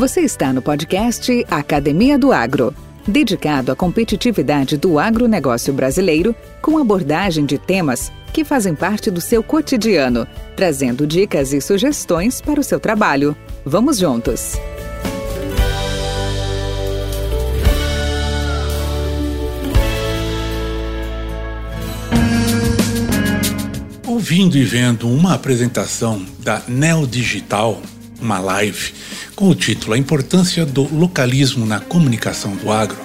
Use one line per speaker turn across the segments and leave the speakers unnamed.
Você está no podcast Academia do Agro, dedicado à competitividade do agronegócio brasileiro, com abordagem de temas que fazem parte do seu cotidiano, trazendo dicas e sugestões para o seu trabalho. Vamos juntos!
Ouvindo e vendo uma apresentação da Neo Digital, uma live, com o título A Importância do Localismo na Comunicação do Agro,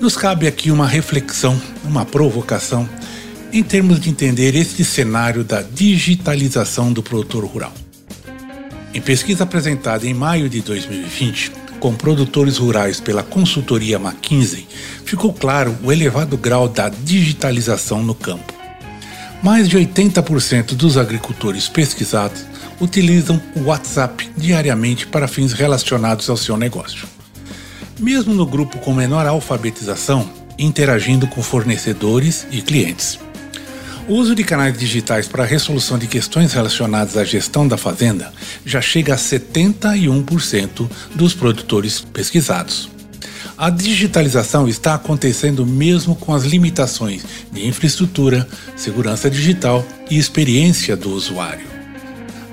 nos cabe aqui uma reflexão, uma provocação, em termos de entender este cenário da digitalização do produtor rural. Em pesquisa apresentada em maio de 2020, com produtores rurais pela consultoria McKinsey, ficou claro o elevado grau da digitalização no campo. Mais de 80% dos agricultores pesquisados utilizam o WhatsApp diariamente para fins relacionados ao seu negócio. Mesmo no grupo com menor alfabetização, interagindo com fornecedores e clientes. O uso de canais digitais para a resolução de questões relacionadas à gestão da fazenda já chega a 71% dos produtores pesquisados. A digitalização está acontecendo mesmo com as limitações de infraestrutura, segurança digital e experiência do usuário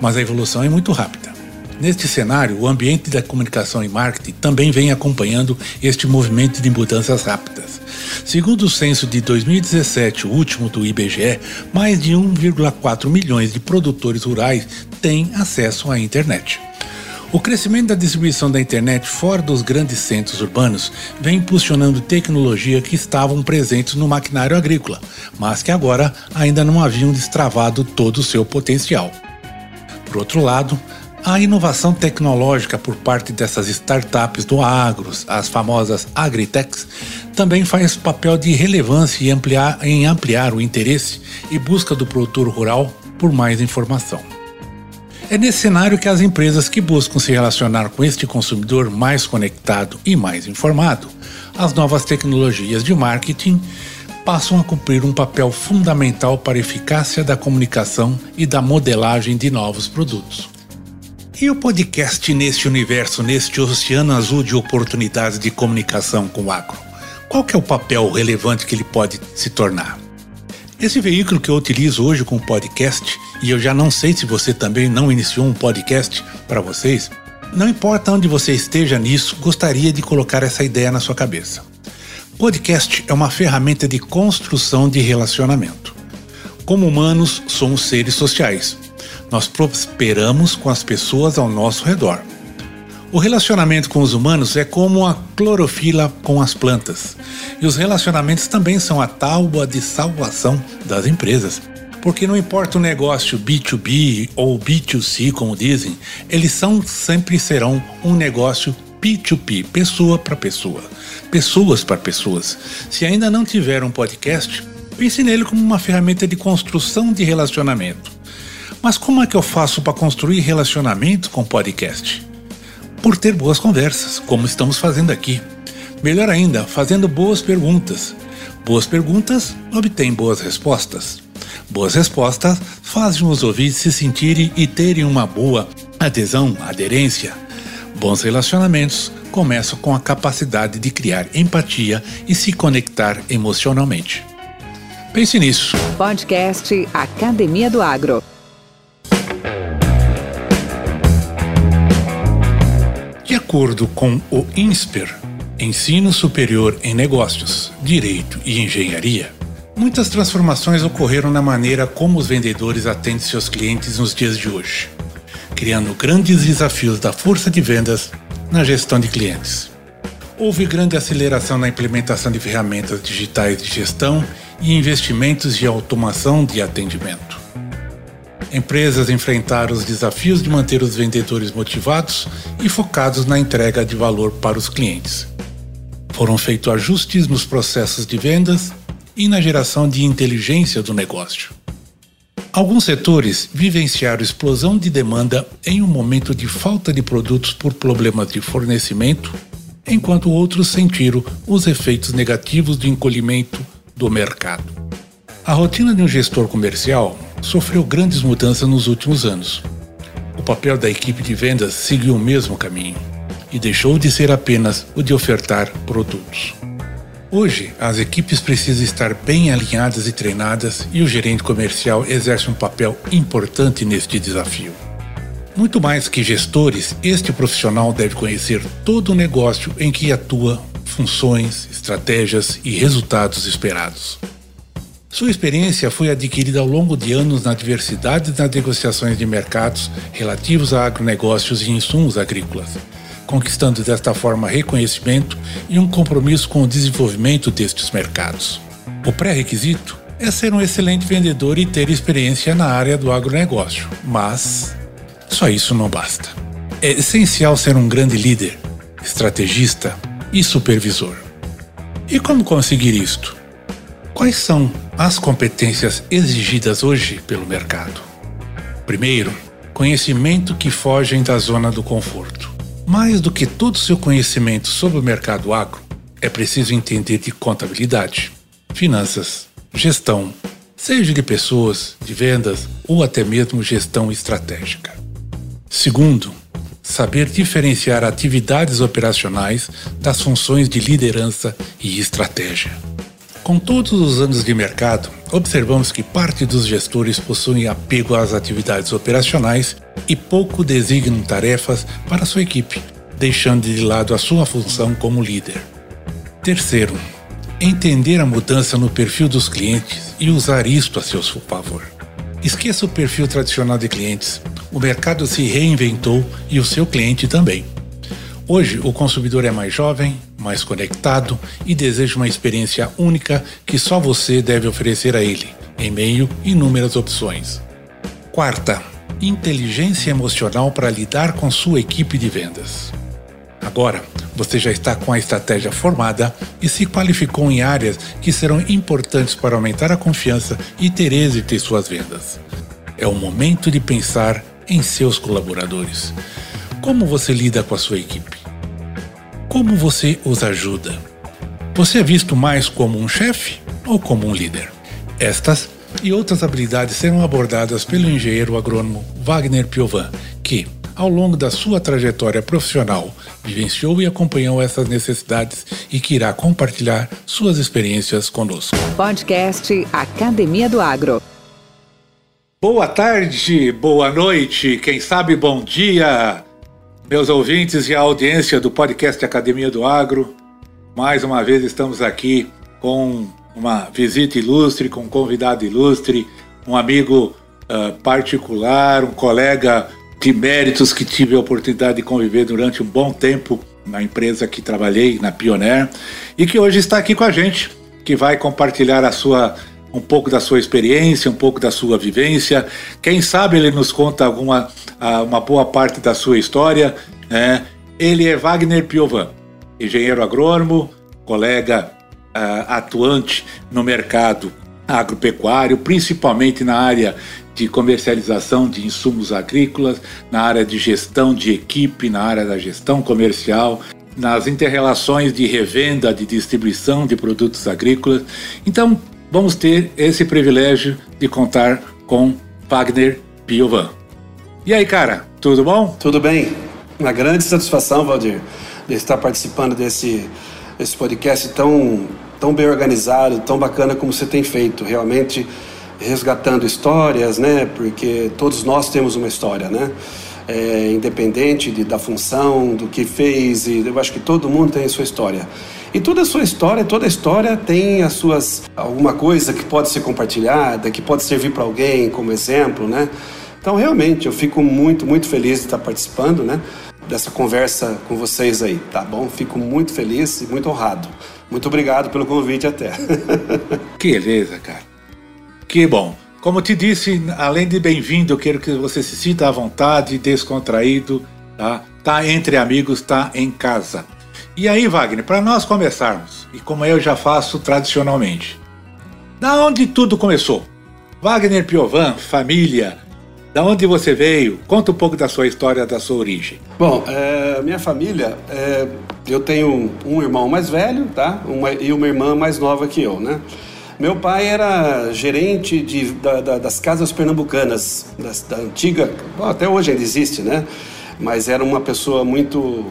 mas a evolução é muito rápida. Neste cenário, o ambiente da comunicação e marketing também vem acompanhando este movimento de mudanças rápidas. Segundo o censo de 2017, o último do IBGE, mais de 1,4 milhões de produtores rurais têm acesso à internet. O crescimento da distribuição da internet fora dos grandes centros urbanos vem impulsionando tecnologia que estavam presentes no maquinário agrícola, mas que agora ainda não haviam destravado todo o seu potencial. Por outro lado, a inovação tecnológica por parte dessas startups do agro, as famosas agritechs, também faz papel de relevância em ampliar, em ampliar o interesse e busca do produtor rural por mais informação. É nesse cenário que as empresas que buscam se relacionar com este consumidor mais conectado e mais informado, as novas tecnologias de marketing passam a cumprir um papel fundamental para a eficácia da comunicação e da modelagem de novos produtos. E o podcast neste universo, neste oceano azul de oportunidades de comunicação com o agro? Qual é o papel relevante que ele pode se tornar? Esse veículo que eu utilizo hoje com o podcast, e eu já não sei se você também não iniciou um podcast para vocês, não importa onde você esteja nisso, gostaria de colocar essa ideia na sua cabeça. Podcast é uma ferramenta de construção de relacionamento. Como humanos, somos seres sociais. Nós prosperamos com as pessoas ao nosso redor. O relacionamento com os humanos é como a clorofila com as plantas. E os relacionamentos também são a tábua de salvação das empresas. Porque não importa o negócio B2B ou B2C, como dizem, eles são sempre serão um negócio P2P, pessoa para pessoa, pessoas para pessoas. Se ainda não tiver um podcast, pense nele como uma ferramenta de construção de relacionamento. Mas como é que eu faço para construir relacionamento com podcast? Por ter boas conversas, como estamos fazendo aqui. Melhor ainda, fazendo boas perguntas. Boas perguntas obtêm boas respostas. Boas respostas fazem os ouvintes se sentirem e terem uma boa adesão, aderência, Bons relacionamentos começam com a capacidade de criar empatia e se conectar emocionalmente. Pense nisso.
Podcast Academia do Agro.
De acordo com o INSPER, Ensino Superior em Negócios, Direito e Engenharia, muitas transformações ocorreram na maneira como os vendedores atendem seus clientes nos dias de hoje criando grandes desafios da força de vendas na gestão de clientes. Houve grande aceleração na implementação de ferramentas digitais de gestão e investimentos de automação de atendimento. Empresas enfrentaram os desafios de manter os vendedores motivados e focados na entrega de valor para os clientes. Foram feitos ajustes nos processos de vendas e na geração de inteligência do negócio. Alguns setores vivenciaram explosão de demanda em um momento de falta de produtos por problemas de fornecimento, enquanto outros sentiram os efeitos negativos do encolhimento do mercado. A rotina de um gestor comercial sofreu grandes mudanças nos últimos anos. O papel da equipe de vendas seguiu o mesmo caminho. e deixou de ser apenas o de ofertar produtos. Hoje, as equipes precisam estar bem alinhadas e treinadas e o gerente comercial exerce um papel importante neste desafio. Muito mais que gestores, este profissional deve conhecer todo o negócio em que atua, funções, estratégias e resultados esperados. Sua experiência foi adquirida ao longo de anos na diversidade das negociações de mercados relativos a agronegócios e insumos agrícolas, conquistando desta forma reconhecimento e um compromisso com o desenvolvimento destes mercados. O pré-requisito é ser um excelente vendedor e ter experiência na área do agronegócio, mas só isso não basta. É essencial ser um grande líder, estrategista e supervisor. E como conseguir isto? Quais são as competências exigidas hoje pelo mercado? Primeiro, conhecimento que fogem da zona do conforto. Mais do que todo o seu conhecimento sobre o mercado agro, é preciso entender de contabilidade, finanças, gestão, seja de pessoas, de vendas ou até mesmo gestão estratégica. Segundo, saber diferenciar atividades operacionais das funções de liderança e estratégia. Com todos os anos de mercado, observamos que parte dos gestores possuem apego às atividades operacionais e pouco designam tarefas para sua equipe, deixando de lado a sua função como líder. Terceiro, entender a mudança no perfil dos clientes e usar isto a seu favor. Esqueça o perfil tradicional de clientes. O mercado se reinventou e o seu cliente também. Hoje, o consumidor é mais jovem, mais conectado e deseja uma experiência única que só você deve oferecer a ele, em meio inúmeras opções. Quarta, inteligência emocional para lidar com sua equipe de vendas. Agora, você já está com a estratégia formada e se qualificou em áreas que serão importantes para aumentar a confiança e ter êxito em suas vendas. É o momento de pensar em seus colaboradores. Como você lida com a sua equipe? Como você os ajuda? Você é visto mais como um chefe ou como um líder? Estas e outras habilidades serão abordadas pelo engenheiro agrônomo Wagner Piovan, que, ao longo da sua trajetória profissional, vivenciou e acompanhou essas necessidades e que irá compartilhar suas experiências conosco.
Podcast Academia do Agro.
Boa tarde, boa noite, quem sabe bom dia meus ouvintes e a audiência do podcast Academia do Agro. Mais uma vez estamos aqui com uma visita ilustre, com um convidado ilustre, um amigo uh, particular, um colega de méritos que tive a oportunidade de conviver durante um bom tempo na empresa que trabalhei, na Pioneer, e que hoje está aqui com a gente, que vai compartilhar a sua um pouco da sua experiência, um pouco da sua vivência. Quem sabe ele nos conta alguma uma boa parte da sua história. Né? Ele é Wagner Piovan, engenheiro agrônomo, colega uh, atuante no mercado agropecuário, principalmente na área de comercialização de insumos agrícolas, na área de gestão de equipe, na área da gestão comercial, nas interrelações de revenda, de distribuição de produtos agrícolas. Então, vamos ter esse privilégio de contar com Wagner Piovan. E aí, cara, tudo bom?
Tudo bem. Uma grande satisfação, Valdir, de estar participando desse, desse podcast tão, tão bem organizado, tão bacana como você tem feito. Realmente resgatando histórias, né? Porque todos nós temos uma história, né? É, independente de, da função, do que fez, e eu acho que todo mundo tem a sua história. E toda a sua história, toda a história tem as suas alguma coisa que pode ser compartilhada, que pode servir para alguém como exemplo, né? Então, realmente, eu fico muito, muito feliz de estar participando, né? Dessa conversa com vocês aí, tá bom? Fico muito feliz e muito honrado. Muito obrigado pelo convite até.
que beleza, cara. Que bom. Como te disse, além de bem-vindo, eu quero que você se sinta à vontade, descontraído, tá? Tá entre amigos, tá em casa. E aí, Wagner, para nós começarmos, e como eu já faço tradicionalmente, da onde tudo começou? Wagner Piovan, família, da onde você veio? Conta um pouco da sua história, da sua origem.
Bom, é, minha família, é, eu tenho um irmão mais velho, tá? Uma, e uma irmã mais nova que eu, né? Meu pai era gerente de, da, da, das casas pernambucanas, das, da antiga, bom, até hoje ainda existe, né? Mas era uma pessoa muito,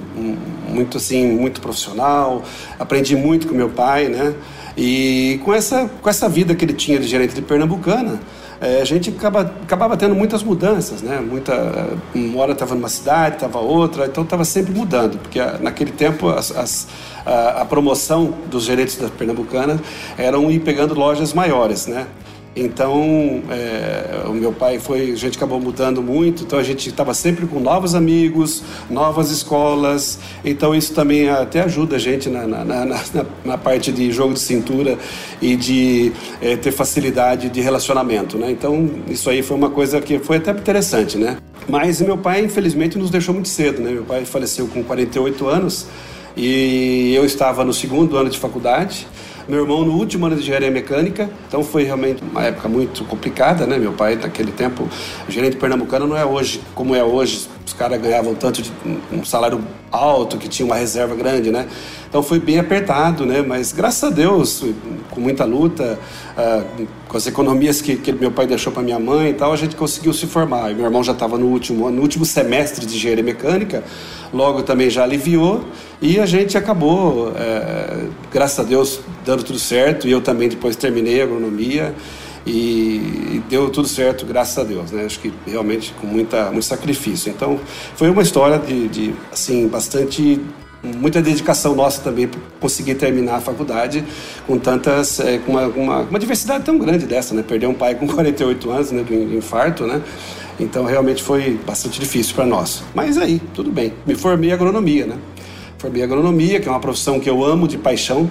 muito assim, muito profissional. Aprendi muito com meu pai, né? E com essa, com essa vida que ele tinha de gerente de Pernambucana, é, a gente acaba, acabava tendo muitas mudanças, né? Muita, uma hora estava numa cidade, estava outra, então estava sempre mudando, porque naquele tempo as, as, a, a, promoção dos gerentes da Pernambucana eram ir pegando lojas maiores, né? Então, é, o meu pai foi, a gente acabou mudando muito, então a gente estava sempre com novos amigos, novas escolas, então isso também até ajuda a gente na, na, na, na parte de jogo de cintura e de é, ter facilidade de relacionamento, né? Então, isso aí foi uma coisa que foi até interessante, né? Mas meu pai, infelizmente, nos deixou muito cedo, né? Meu pai faleceu com 48 anos e eu estava no segundo ano de faculdade, meu irmão no último ano de engenharia mecânica, então foi realmente uma época muito complicada, né? Meu pai, naquele tempo, gerente pernambucano não é hoje como é hoje. Os caras ganhavam tanto de um salário alto, que tinha uma reserva grande, né? Então foi bem apertado, né? Mas graças a Deus, com muita luta, uh, com as economias que, que meu pai deixou para minha mãe e tal, a gente conseguiu se formar. E meu irmão já estava no último no último semestre de engenharia mecânica, logo também já aliviou e a gente acabou, é, graças a Deus, dando tudo certo. E eu também depois terminei a agronomia e deu tudo certo, graças a Deus, né? Acho que realmente com muita, muito sacrifício. Então, foi uma história de, de assim, bastante muita dedicação nossa também para conseguir terminar a faculdade com tantas é, com uma, uma, uma, diversidade tão grande dessa né? Perder um pai com 48 anos né do infarto né? Então realmente foi bastante difícil para nós. Mas aí tudo bem. Me formei em agronomia né? Formei em agronomia que é uma profissão que eu amo de paixão.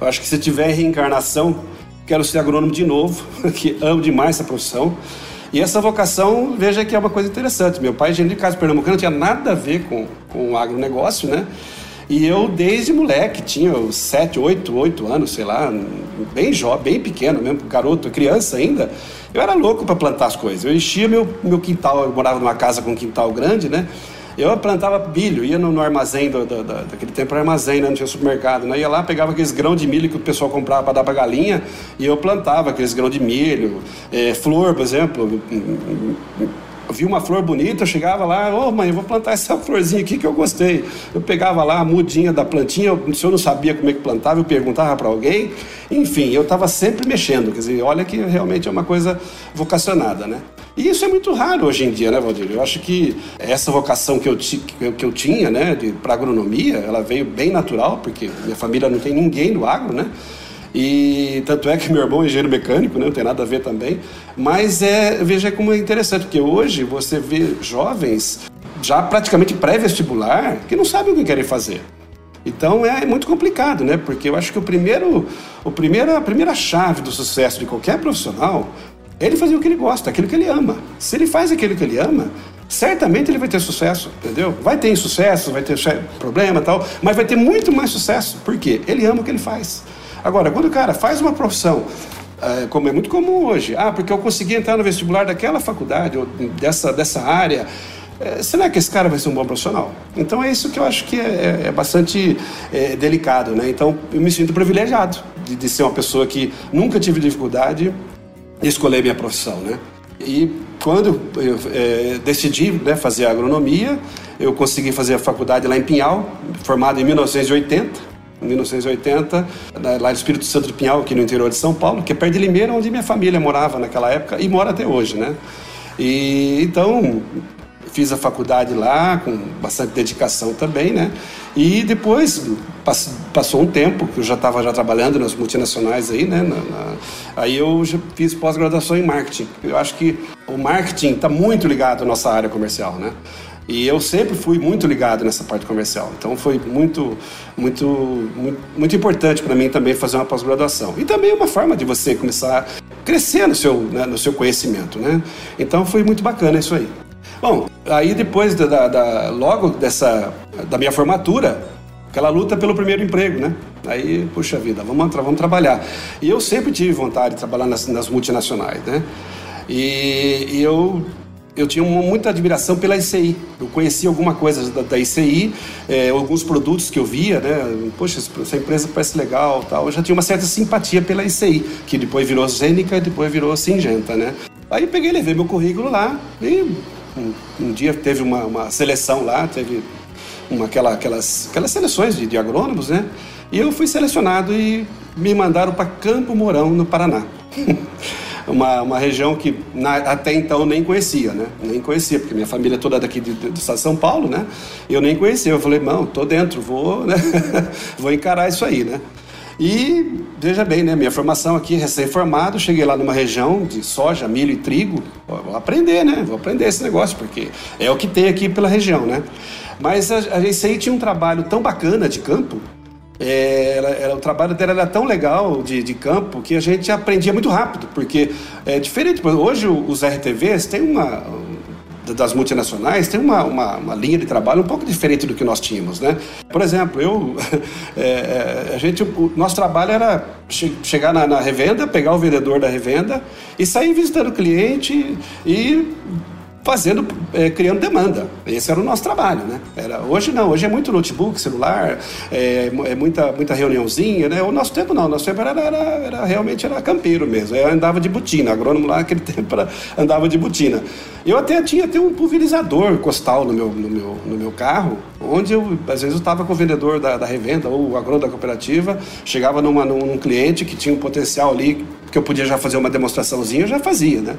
Eu acho que se tiver reencarnação quero ser agrônomo de novo, que amo demais essa profissão. E essa vocação, veja que é uma coisa interessante. Meu pai, engenheiro de casa pernambucano, não tinha nada a ver com, com o agronegócio, né? E eu, desde moleque, tinha sete, oito, oito anos, sei lá, bem jovem, bem pequeno mesmo, garoto, criança ainda, eu era louco para plantar as coisas. Eu enchia meu, meu quintal, eu morava numa casa com um quintal grande, né? Eu plantava milho, ia no, no armazém, do, do, do, daquele tempo era armazém, né? não tinha supermercado. Né? Ia lá, pegava aqueles grãos de milho que o pessoal comprava para dar para galinha e eu plantava aqueles grãos de milho, é, flor, por exemplo vi uma flor bonita, eu chegava lá, ô oh, mãe, eu vou plantar essa florzinha aqui que eu gostei. Eu pegava lá a mudinha da plantinha, se eu não sabia como é que plantava, eu perguntava para alguém. Enfim, eu estava sempre mexendo, quer dizer, olha que realmente é uma coisa vocacionada, né? E isso é muito raro hoje em dia, né, Valdir? Eu acho que essa vocação que eu, que eu tinha, né, para agronomia, ela veio bem natural, porque minha família não tem ninguém no agro, né? E tanto é que meu irmão é engenheiro mecânico, né? não tem nada a ver também. Mas é, veja como é interessante, porque hoje você vê jovens já praticamente pré-vestibular que não sabem o que querem fazer. Então é muito complicado, né? Porque eu acho que o primeiro, o primeiro, a primeira chave do sucesso de qualquer profissional ele fazer o que ele gosta, aquilo que ele ama. Se ele faz aquilo que ele ama, certamente ele vai ter sucesso, entendeu? Vai ter insucesso, vai ter problema tal, mas vai ter muito mais sucesso. Por quê? Ele ama o que ele faz. Agora, quando o cara faz uma profissão, é, como é muito comum hoje, ah, porque eu consegui entrar no vestibular daquela faculdade, ou dessa, dessa área, é, será que esse cara vai ser um bom profissional? Então é isso que eu acho que é, é, é bastante é, delicado, né? Então eu me sinto privilegiado de, de, ser uma pessoa que nunca tive dificuldade de escolher minha profissão, né? E quando eu é, decidi né, fazer agronomia, eu consegui fazer a faculdade lá em Pinhal, formado em 1980. 1980, lá no Espírito Santo de Pinhal, aqui no interior de São Paulo, que é perto de Limeira, onde minha família morava naquela época e mora até hoje, né? E então fiz a faculdade lá com bastante dedicação também, né? E depois passou um tempo que eu já estava já trabalhando nas multinacionais aí, né? Na, na, aí eu já fiz pós-graduação em marketing. Eu acho que o marketing está muito ligado à nossa área comercial, né? E eu sempre fui muito ligado nessa parte comercial. Então foi muito, muito, muito, muito importante para mim também fazer uma pós-graduação. E também uma forma de você começar a crescer no seu, né, no seu conhecimento, né? Então foi muito bacana isso aí. Bom, aí depois da, da, logo dessa da minha formatura, aquela luta pelo primeiro emprego, né? Aí, puxa vida, vamos, vamos trabalhar. E eu sempre tive vontade de trabalhar nas, nas multinacionais, né? E, e eu eu tinha muita admiração pela ICI. Eu conhecia alguma coisa da, da ICI, é, alguns produtos que eu via, né? Poxa, essa empresa parece legal, tal. Eu já tinha uma certa simpatia pela ICI, que depois virou Zênica depois virou Singenta, né? Aí peguei, levei meu currículo lá e um, um dia teve uma, uma, seleção lá, teve uma, aquela, aquelas, aquelas seleções de, de agrônomos, né? E eu fui selecionado e me mandaram para Campo Mourão, no Paraná. uma, uma região que na, até então nem conhecia, né? Nem conhecia, porque minha família é toda daqui de, de, do de São Paulo, né? Eu nem conhecia. Eu falei, não, tô dentro, vou, né? vou encarar isso aí, né? E veja bem, né? Minha formação aqui, recém-formado, cheguei lá numa região de soja, milho e trigo. Vou aprender, né? Vou aprender esse negócio, porque é o que tem aqui pela região, né? Mas a, gente aí tinha um trabalho tão bacana de campo é, ela, ela, o trabalho dela era tão legal de, de, campo que a gente aprendia muito rápido, porque é diferente. Hoje os RTVs têm uma das multinacionais tem uma, uma, uma, linha de trabalho um pouco diferente do que nós tínhamos, né? Por exemplo, eu, é, é, a gente, o nosso trabalho era che chegar na, na, revenda, pegar o vendedor da revenda e sair visitando o cliente e fazendo, é, criando demanda. Esse era o nosso trabalho, né? Era, hoje não, hoje é muito notebook, celular, é, é muita, muita reuniãozinha, né? O nosso tempo não, o nosso tempo era, era, era realmente era campeiro mesmo. Eu andava de botina, agrônomo lá naquele tempo era, andava de botina. Eu até tinha até um pulverizador costal no meu, no meu, no meu carro, onde eu, às vezes eu estava com o vendedor da, da revenda ou o agrônomo da cooperativa, chegava numa, num, cliente que tinha um potencial ali, que eu podia já fazer uma demonstraçãozinha, eu já fazia, né?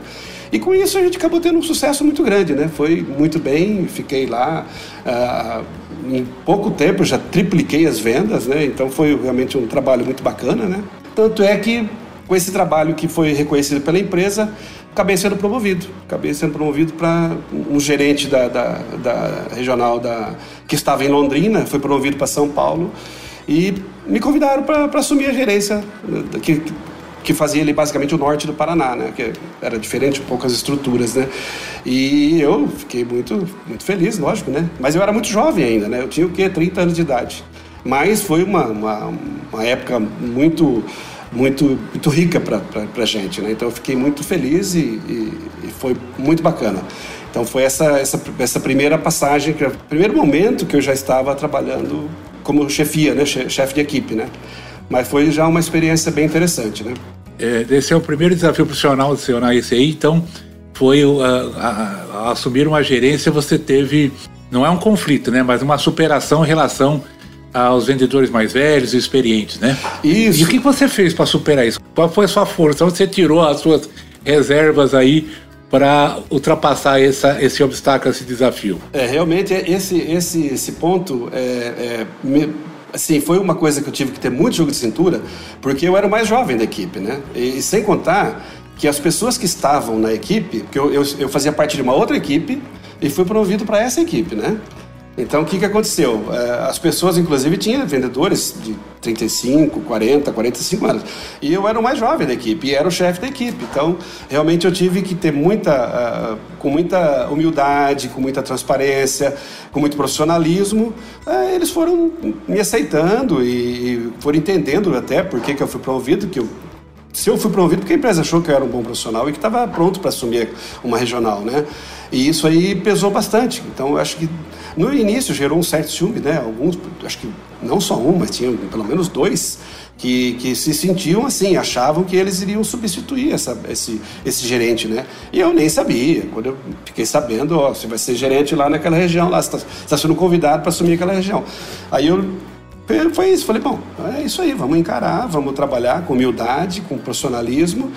E com isso a gente acabou tendo um sucesso muito grande, né? Foi muito bem, fiquei lá. Ah, em pouco tempo já tripliquei as vendas, né? Então foi realmente um trabalho muito bacana, né? Tanto é que com esse trabalho que foi reconhecido pela empresa, acabei sendo promovido. Acabei sendo promovido para um gerente da, da, da, regional da, que estava em Londrina, foi promovido para São Paulo e me convidaram para assumir a gerência, que, que fazia ali basicamente o norte do Paraná, né? Que era diferente, poucas estruturas, né? E eu fiquei muito, muito feliz, lógico, né? Mas eu era muito jovem ainda, né? Eu tinha o quê? 30 anos de idade. Mas foi uma, uma, uma época muito, muito, muito rica para a gente, né? Então eu fiquei muito feliz e, e, e foi muito bacana. Então foi essa, essa, essa primeira passagem, o primeiro momento que eu já estava trabalhando como chefia, né? Chefe de equipe, né? Mas foi já uma experiência bem interessante, né?
É, esse é o primeiro desafio profissional seu na ICI, então foi a, a, a assumir uma gerência, você teve, não é um conflito, né? Mas uma superação em relação aos vendedores mais velhos e experientes, né?
Isso.
E o que você fez para superar isso? Qual foi a sua força? Onde você tirou as suas reservas aí para ultrapassar essa, esse obstáculo, esse desafio?
É, realmente, esse, esse, esse ponto é, é, me assim, foi uma coisa que eu tive que ter muito jogo de cintura, porque eu era o mais jovem da equipe, né? E, sem contar que as pessoas que estavam na equipe, porque eu, eu, eu fazia parte de uma outra equipe e fui promovido para essa equipe, né? Então, o que, que aconteceu? É, as pessoas, inclusive, tinham vendedores de 35, 40, 45 anos. E eu era o mais jovem da equipe, e era o chefe da equipe. Então, realmente, eu tive que ter muita, uh, com muita humildade, com muita transparência, com muito profissionalismo. Uh, eles foram me aceitando e, foram entendendo até por que, que eu fui promovido, que eu se eu fui promovido porque a empresa achou que eu era um bom profissional e que estava pronto para assumir uma regional, né? E isso aí pesou bastante. Então, eu acho que no início gerou um certo ciúme, né? Alguns, acho que não só um, mas tinha pelo menos dois que, que se sentiam assim, achavam que eles iriam substituir essa, esse, esse gerente, né? E eu nem sabia. Quando eu fiquei sabendo, ó, você vai ser gerente lá naquela região, lá, você está tá sendo convidado para assumir aquela região. Aí eu foi isso, falei, bom, é isso aí, vamos encarar, vamos trabalhar com humildade, com profissionalismo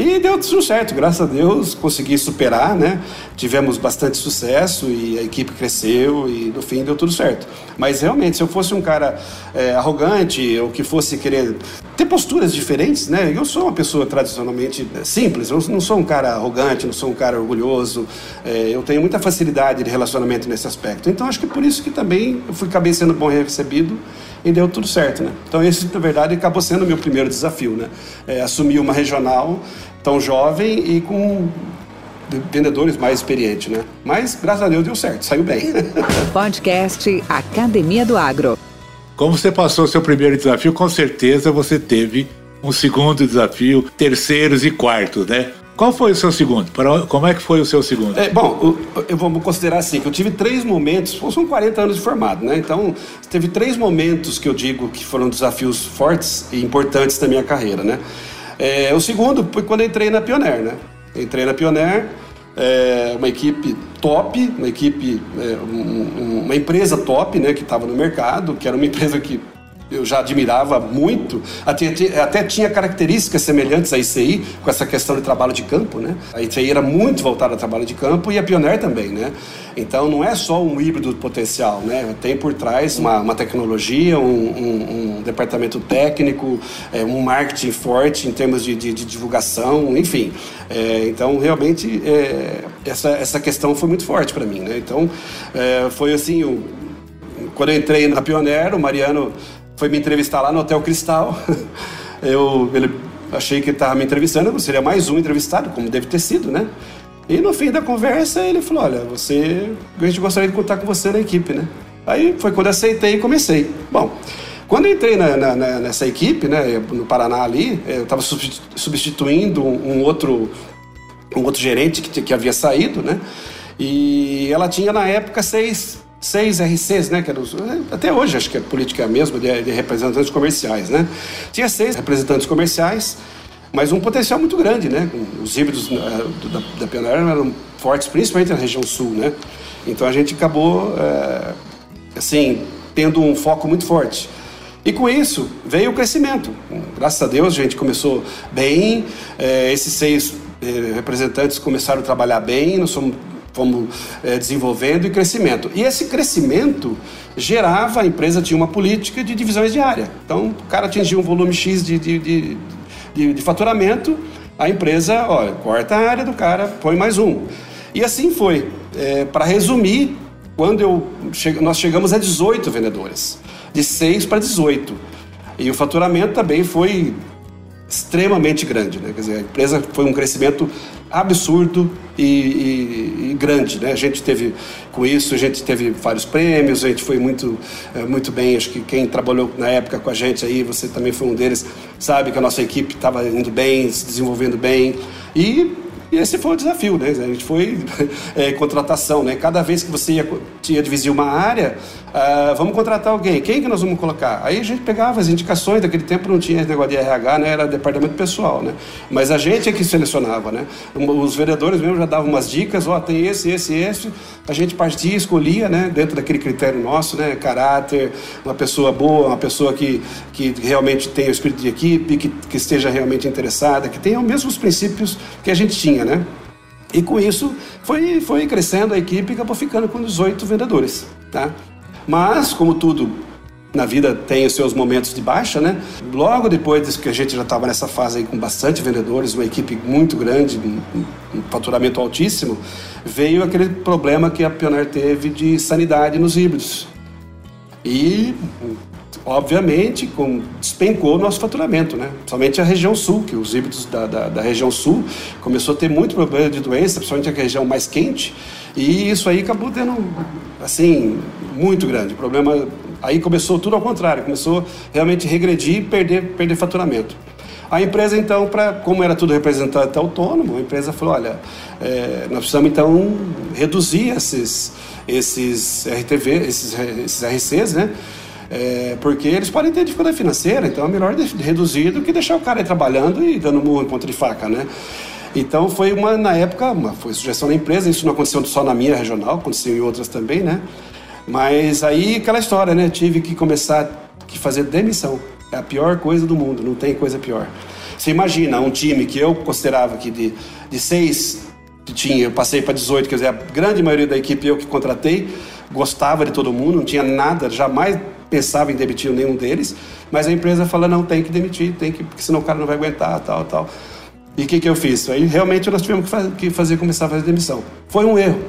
e deu tudo certo, graças a Deus consegui superar, né? Tivemos bastante sucesso e a equipe cresceu e no fim deu tudo certo. Mas realmente, se eu fosse um cara é, arrogante ou que fosse querer ter posturas diferentes, né? Eu sou uma pessoa tradicionalmente simples, eu não sou um cara arrogante, não sou um cara orgulhoso, é, eu tenho muita facilidade de relacionamento nesse aspecto. Então acho que por isso que também eu fui acabei sendo bom recebido e deu tudo certo, né? Então esse, na verdade, acabou sendo o meu primeiro desafio, né? É, assumir uma regional tão jovem e com vendedores mais experientes, né? Mas, graças a Deus, deu certo, saiu bem.
Podcast Academia do Agro.
Como você passou o seu primeiro desafio, com certeza você teve um segundo desafio, terceiros e quartos, né? Qual foi o seu segundo? Como é que foi o seu segundo?
É, bom, eu vou considerar assim, que eu tive três momentos, são 40 anos de formado, né? Então, teve três momentos que eu digo que foram desafios fortes e importantes da minha carreira, né? É, o segundo foi quando eu entrei na Pioneer, né? Entrei na Pioneer, é, uma equipe top, uma equipe, é, um, uma empresa top, né, que estava no mercado, que era uma empresa que eu já admirava muito, até, até tinha características semelhantes à ICI, com essa questão de trabalho de campo, né? A ICI era muito voltada ao trabalho de campo e a Pioneer também, né? Então não é só um híbrido potencial, né? Tem por trás uma, uma tecnologia, um, um, um, departamento técnico, é, um marketing forte em termos de, de, de divulgação, enfim. É, então realmente é, essa, essa questão foi muito forte para mim, né? Então é, foi assim, o, quando eu entrei na Pioneer, o Mariano foi me entrevistar lá no Hotel Cristal. Eu ele, achei que ele estava me entrevistando, eu seria mais um entrevistado, como deve ter sido, né? E no fim da conversa ele falou: Olha, você, a gente gostaria de contar com você na equipe, né? Aí foi quando aceitei e comecei. Bom, quando entrei na, na, nessa equipe, né, no Paraná ali, eu estava substituindo um outro, um outro gerente que, que havia saído, né? E ela tinha na época seis seis RCs, né, que eram, até hoje acho que a política é a mesma de, de, representantes comerciais, né? Tinha seis representantes comerciais, mas um potencial muito grande, né? Os híbridos uh, da, da Pioneer eram fortes, principalmente na região sul, né? Então a gente acabou, uh, assim, tendo um foco muito forte. E com isso veio o crescimento. Graças a Deus a gente começou bem, esses seis representantes começaram a trabalhar bem, nós somos fomos é, desenvolvendo e crescimento. E esse crescimento gerava, a empresa tinha uma política de divisões de área. Então, o cara atingia um volume X de, de, de, de, de faturamento, a empresa, olha, corta a área do cara, põe mais um. E assim foi. É, Para resumir, quando eu che nós chegamos a 18 vendedores, de 6 para 18. E o faturamento também foi extremamente grande. Né? Quer dizer, a empresa foi um crescimento absurdo e, e, e, grande, né? A gente teve com isso, a gente teve vários prêmios, a gente foi muito, é, muito bem. Acho que quem trabalhou na época com a gente aí, você também foi um deles, sabe que a nossa equipe estava indo bem, se desenvolvendo bem e e esse foi o desafio, né? A gente foi é, contratação, né? Cada vez que você ia, tinha dividir uma área, ah, vamos contratar alguém. Quem que nós vamos colocar? Aí a gente pegava as indicações, daquele tempo não tinha negócio de RH, né? Era departamento pessoal, né? Mas a gente é que selecionava, né? Os vereadores mesmo já davam umas dicas, ó, oh, tem esse, esse, esse. A gente partia, escolhia, né? Dentro daquele critério nosso, né? Caráter, uma pessoa boa, uma pessoa que, que realmente tenha o espírito de equipe, que, que esteja realmente interessada, que tenha os mesmos princípios que a gente tinha, né? E com isso foi, foi crescendo a equipe e acabou ficando com 18 vendedores, tá? Mas, como tudo na vida tem os seus momentos de baixa, né? Logo depois que a gente já estava nessa fase aí com bastante vendedores, uma equipe muito grande, um faturamento altíssimo, veio aquele problema que a Pioneer teve de sanidade nos híbridos. E, obviamente, com, despencou o nosso faturamento, né? Somente a região sul, que os híbridos da, da, da região sul começou a ter muito problema de doença, principalmente a região mais quente, e isso aí acabou tendo, assim, muito grande. O problema aí começou tudo ao contrário, começou realmente regredir e perder, perder faturamento. A empresa, então, pra, como era tudo representante autônomo, a empresa falou: olha, é, nós precisamos então reduzir esses, esses RTV, esses, esses RCs, né? É, porque eles podem ter dificuldade financeira, então é melhor reduzir do que deixar o cara aí trabalhando e dando murro em ponta de faca, né? Então foi uma, na época, uma, foi sugestão da empresa, isso não aconteceu só na minha regional, aconteceu em outras também, né? Mas aí aquela história, né? Tive que começar a fazer demissão. É a pior coisa do mundo, não tem coisa pior. Você imagina um time que eu considerava que de, de seis que tinha, eu passei para 18, quer dizer, a grande maioria da equipe eu que contratei, gostava de todo mundo, não tinha nada, jamais pensava em demitir nenhum deles, mas a empresa fala, não, tem que demitir, tem que, porque senão o cara não vai aguentar, tal, tal. E o que, que eu fiz? Aí realmente nós tivemos que fazer, começar a fazer demissão. Foi um erro,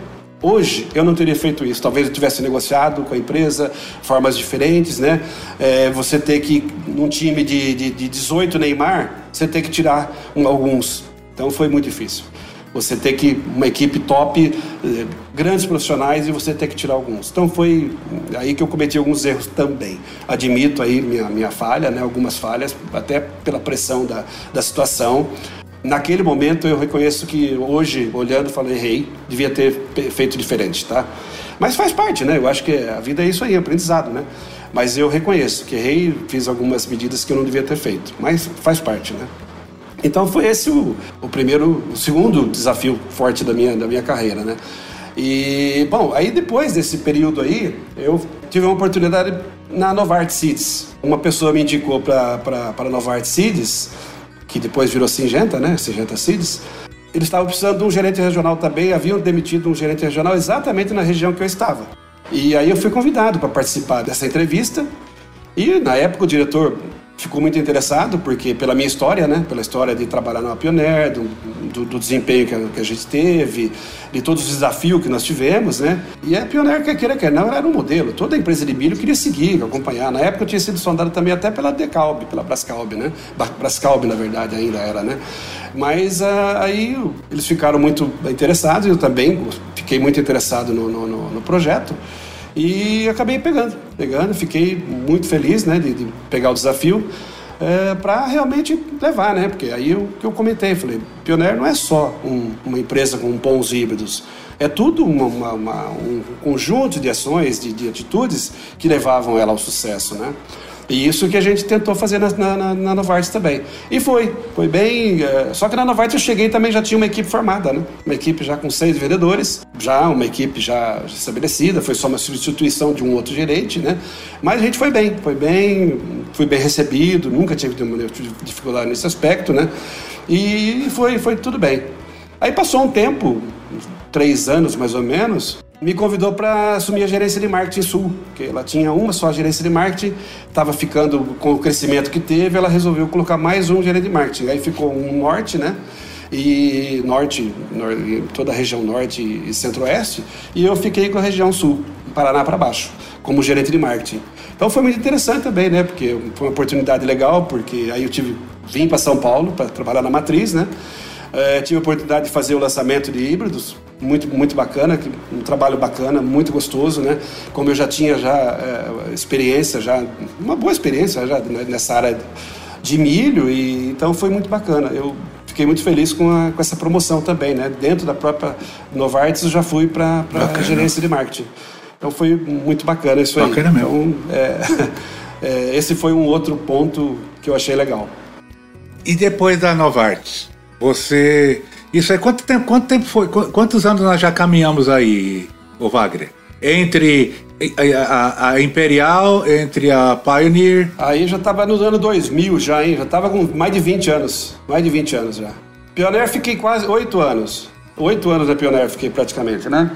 Hoje eu não teria feito isso. Talvez eu tivesse negociado com a empresa formas diferentes, né? É, você ter que, num time de, de, de 18 Neymar, você ter que tirar um, alguns. Então foi muito difícil. Você ter que, uma equipe top, eh, grandes profissionais e você ter que tirar alguns. Então foi aí que eu cometi alguns erros também. Admito aí minha, minha falha, né? Algumas falhas, até pela pressão da, da situação. Naquele momento eu reconheço que hoje, olhando, falei, errei, devia ter feito diferente, tá? Mas faz parte, né? Eu acho que a vida é isso aí, aprendizado, né? Mas eu reconheço que errei, fiz algumas medidas que eu não devia ter feito, mas faz parte, né? Então foi esse o, o primeiro, o segundo desafio forte da minha, da minha carreira, né? E, bom, aí depois desse período aí, eu tive uma oportunidade na Novart Seeds. Uma pessoa me indicou para Novart Seeds, que depois virou Singenta, né? Singenta Seeds. Eles estavam precisando de um gerente regional também, haviam demitido um gerente regional exatamente na região que eu estava. E aí eu fui convidado para participar dessa entrevista. E na época o diretor ficou muito interessado, porque pela minha história, né? Pela história de trabalhar na Pioneer, do, do, do desempenho que a, que a, gente teve, de todos os desafios que nós tivemos, né? E a Pioneer, quer queira, quer não, era um modelo. Toda a empresa de milho queria seguir, acompanhar. Na época eu tinha sido sondado também até pela Decalb, pela Brascalb, né? Brascalb, na verdade, ainda era, né? Mas uh, aí eles ficaram muito interessados, eu também fiquei muito interessado no, no, no projeto. E acabei pegando, pegando, fiquei muito feliz né, de, de pegar o desafio é, para realmente levar, né? Porque aí o que eu comentei, falei, Pioneer não é só um, uma empresa com bons híbridos, é tudo uma, uma, uma, um conjunto de ações, de, de atitudes que levavam ela ao sucesso, né? E isso que a gente tentou fazer na, na, na Novartis também. E foi, foi bem. É, só que na Novartis eu cheguei também já tinha uma equipe formada, né? Uma equipe já com seis vendedores, já uma equipe já estabelecida, foi só uma substituição de um outro gerente, né? Mas a gente foi bem, foi bem, fui bem recebido, nunca tive dificuldade nesse aspecto, né? E foi, foi tudo bem. Aí passou um tempo, três anos mais ou menos, me convidou para assumir a gerência de marketing sul, que ela tinha uma só gerência de marketing, estava ficando com o crescimento que teve, ela resolveu colocar mais um gerente de marketing. Aí ficou um norte, né? E norte, toda a região norte e centro-oeste, e eu fiquei com a região sul, Paraná para baixo, como gerente de marketing. Então foi muito interessante também, né? Porque foi uma oportunidade legal, porque aí eu tive vim para São Paulo para trabalhar na matriz, né? É, tive a oportunidade de fazer o lançamento de híbridos, muito, muito bacana, um trabalho bacana, muito gostoso, né? Como eu já tinha já é, experiência, já uma boa experiência já nessa área de milho e então foi muito bacana. Eu fiquei muito feliz com, a, com essa promoção também, né? Dentro da própria Novartis eu já fui para a gerência de marketing. Então foi muito bacana isso aí.
Bacana mesmo.
Então, é, é, esse foi um outro ponto que eu achei legal.
E depois da Novartis? Você. Isso aí, quanto tempo, quanto tempo foi? Quantos anos nós já caminhamos aí, o Wagner? Entre a, a, Imperial, entre a Pioneer.
Aí já estava no ano 2000 já, hein? Já estava com mais de 20 anos. Mais de 20 anos já. Pioneer fiquei quase 8 anos. 8 anos na Pioneer fiquei praticamente, né?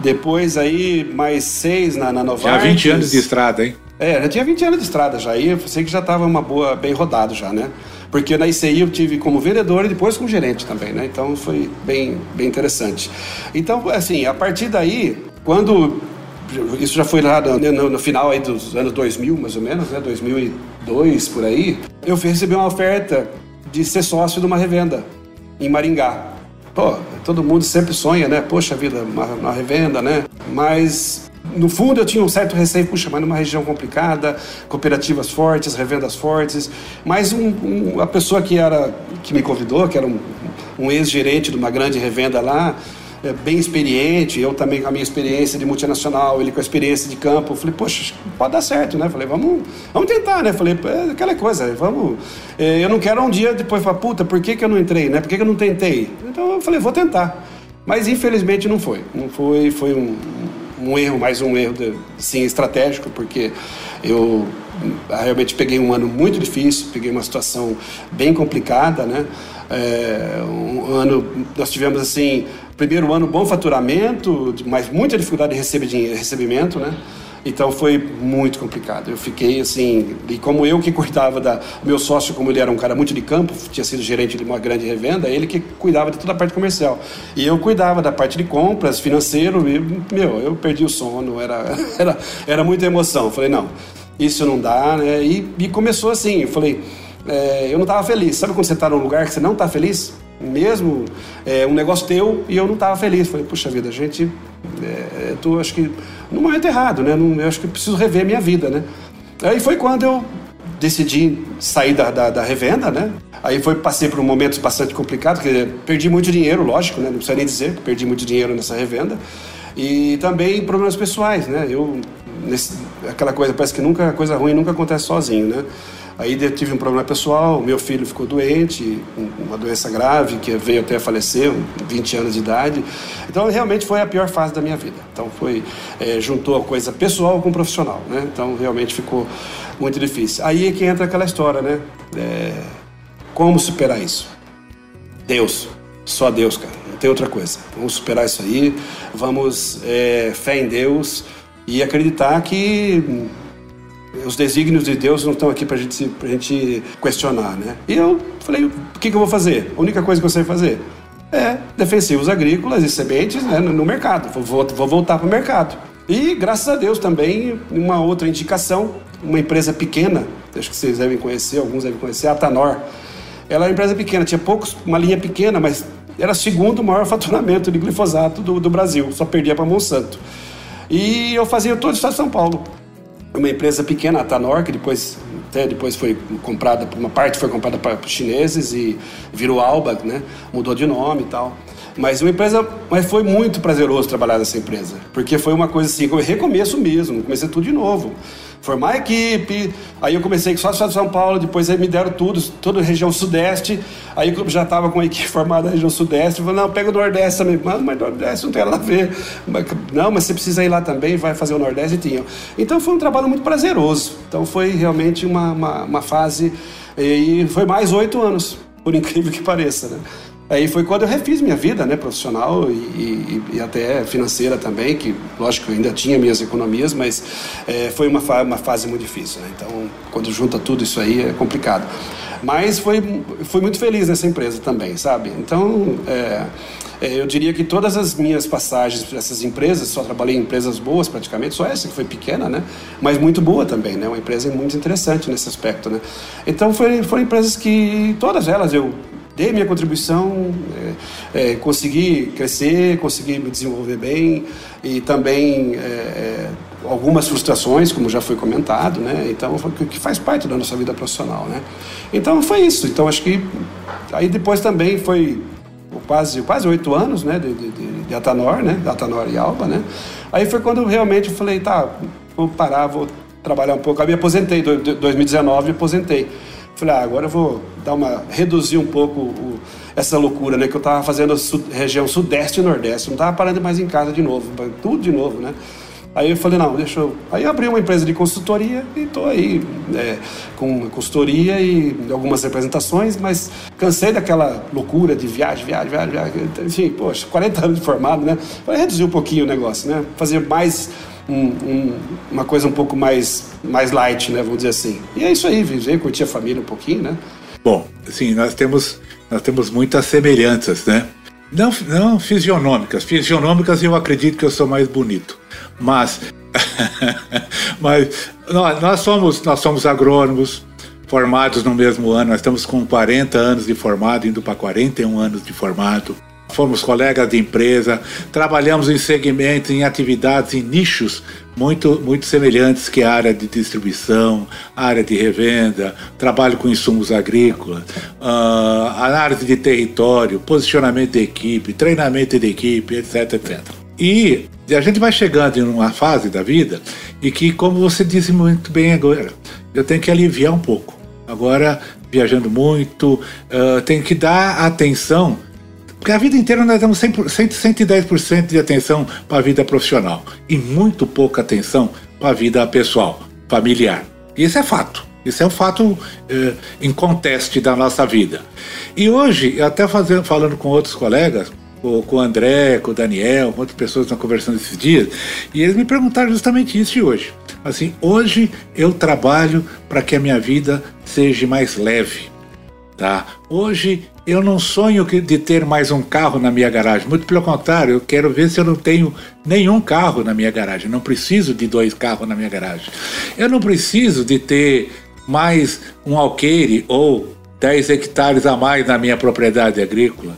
Depois aí mais 6 na, na Novartis.
Já 20 anos de estrada, hein?
É, já tinha 20 anos de estrada já. Aí eu sei que já estava uma boa, bem rodado já, né? porque na ICI eu tive como vendedor e depois como gerente também, né? Então foi bem, bem interessante. Então, assim, a partir daí, quando isso já foi lá no, no, no, final aí dos anos 2000, mais ou menos, né? 2002 por aí. Eu recebi uma oferta de ser sócio de uma revenda em Maringá. Pô, todo mundo sempre sonha, né? Poxa vida, uma, uma revenda, né? Mas no fundo eu tinha um certo receio, puxa, mas numa região complicada, cooperativas fortes, revendas fortes, mas um, um, a pessoa que era que me convidou, que era um, um ex-gerente de uma grande revenda lá, é, bem experiente, eu também com a minha experiência de multinacional, ele com a experiência de campo, falei, poxa, pode dar certo, né? Falei, vamos, vamos tentar, né? Falei, é aquela coisa, vamos. É, eu não quero um dia depois falar, puta, por que, que eu não entrei, né? Por que, que eu não tentei? Então eu falei, vou tentar. Mas infelizmente não foi. Não foi, foi um, um erro, mais um erro, de, sim, estratégico, porque eu realmente peguei um ano muito difícil, peguei uma situação bem complicada, né? É, um ano, nós tivemos assim, primeiro ano bom faturamento, mas muita dificuldade de receber dinheiro, recebimento, né? Então foi muito complicado. Eu fiquei assim, e como eu que cuidava da meu sócio, como ele era um cara muito de campo, tinha sido gerente de uma grande revenda, ele que cuidava de toda a parte comercial. E eu cuidava da parte de compras, financeiro, e meu, eu perdi o sono, era era era muita emoção. falei, não, isso não dá, né? E, e começou assim, eu falei, é, eu não estava feliz. Sabe quando você está num lugar que você não está feliz? Mesmo é, um negócio teu e eu não estava feliz. Falei, puxa vida, gente, é, acho que no momento errado, né? eu acho que preciso rever a minha vida, né? Aí foi quando eu decidi sair da, da, da, revenda, né? Aí foi passei por um momento bastante complicado, porque perdi muito dinheiro, lógico, né? Não precisa nem dizer, perdi muito dinheiro nessa revenda. E também problemas pessoais, né? Eu nesse, aquela coisa, parece que nunca coisa ruim nunca acontece sozinho, né? Aí eu tive um problema pessoal, meu filho ficou doente, uma doença grave, que veio até falecer, 20 anos de idade. Então, realmente foi a pior fase da minha vida. Então, foi, é, juntou a coisa pessoal com profissional, né? Então, realmente ficou muito difícil. Aí é que entra aquela história, né? É, como superar isso? Deus. Só Deus, cara. Não tem outra coisa. Vamos superar isso aí. Vamos é, fé em Deus e acreditar que os desígnios de Deus não estão aqui para gente, a gente questionar, né? E eu falei, o que, que eu vou fazer? A única coisa que eu sei fazer é defensivos agrícolas e sementes né, no, mercado. Vou, vou voltar para o mercado. E, graças a Deus, também, uma outra indicação, uma empresa pequena, acho que vocês devem conhecer, alguns devem conhecer, a Atanor. Ela é uma empresa pequena, tinha poucos, uma linha pequena, mas era segundo maior faturamento de glifosato do, do Brasil, só perdia para Monsanto. E eu fazia todo o estado de São Paulo uma empresa pequena, a Tanor, que depois, até depois foi comprada, uma parte foi comprada para chineses e virou Alba, né? mudou de nome e tal. Mas uma empresa, mas foi muito prazeroso trabalhar nessa empresa, porque foi uma coisa assim, recomeço mesmo, comecei tudo de novo formar a equipe. Aí eu comecei só de São Paulo, depois aí me deram tudo, toda a região sudeste. Aí eu já estava com a equipe formada na região sudeste. Falei, não, pega o Nordeste também. Mano, mas Nordeste não tem nada a ver. Não, mas você precisa ir lá também, vai fazer o Nordeste e tinha. Então foi um trabalho muito prazeroso. Então foi realmente uma, uma, uma fase. E foi mais oito anos, por incrível que pareça, né? Aí foi quando eu refiz minha vida, né, profissional e, e, e até financeira também, que lógico eu ainda tinha minhas economias, mas é, foi uma, fa uma fase muito difícil, né? Então, quando junta tudo isso aí é complicado. Mas foi, fui muito feliz nessa empresa também, sabe? Então, é, é, eu diria que todas as minhas passagens por essas empresas, só trabalhei em empresas boas praticamente, só essa que foi pequena, né? Mas muito boa também, né? Uma empresa muito interessante nesse aspecto, né? Então, foi, foram empresas que, todas elas eu dei minha contribuição, é, é, consegui crescer, consegui me desenvolver bem e também é, é algumas frustrações, como já foi comentado, né? Então, que faz parte da nossa vida profissional, né? Então, foi isso. Então, acho que aí depois também foi quase quase oito anos, né, de, de, de Atanor, né, de Atanor e Alba, né? Aí foi quando realmente falei, tá, vou parar, vou trabalhar um pouco. Aí me aposentei, em 2019 me aposentei. Falei, ah, agora eu vou dar uma reduzir um pouco o, essa loucura, né? Que eu estava fazendo a região sudeste e nordeste, não estava parando mais em casa de novo, tudo de novo, né? Aí eu falei, não, deixa eu. Aí eu abri uma empresa de consultoria e estou aí é, com consultoria e algumas representações, mas cansei daquela loucura de viagem, viagem, viagem, viagem. Enfim, poxa, 40 anos de formado, né? Falei, reduzir um pouquinho o negócio, né? Fazer mais um, um, uma coisa um pouco mais, mais light, né? Vamos dizer assim. E é isso aí, viver, curtir a família um pouquinho, né?
Bom, assim, nós temos, nós temos muitas semelhanças, né? Não, não fisionômicas. Fisionômicas eu acredito que eu sou mais bonito. Mas, mas nós, nós, somos, nós somos agrônomos, formados no mesmo ano. Nós estamos com 40 anos de formado, indo para 41 anos de formado fomos colegas de empresa, trabalhamos em segmentos, em atividades, em nichos muito, muito semelhantes que a área de distribuição, área de revenda, trabalho com insumos agrícolas, uh, análise de território, posicionamento de equipe, treinamento de equipe, etc, etc. E a gente vai chegando em uma fase da vida e que, como você disse muito bem agora, eu tenho que aliviar um pouco. Agora, viajando muito, uh, tenho que dar atenção porque a vida inteira nós damos 100, 110% de atenção para a vida profissional e muito pouca atenção para a vida pessoal, familiar. Isso é fato. Isso é um fato eh, em conteste da nossa vida. E hoje, até fazendo, falando com outros colegas, com, com o André, com o Daniel, com outras pessoas que estão conversando esses dias, e eles me perguntaram justamente isso de hoje. Assim, hoje eu trabalho para que a minha vida seja mais leve. Tá? Hoje eu não sonho de ter mais um carro na minha garagem. Muito pelo contrário, eu quero ver se eu não tenho nenhum carro na minha garagem. não preciso de dois carros na minha garagem. Eu não preciso de ter mais um alqueire ou 10 hectares a mais na minha propriedade agrícola.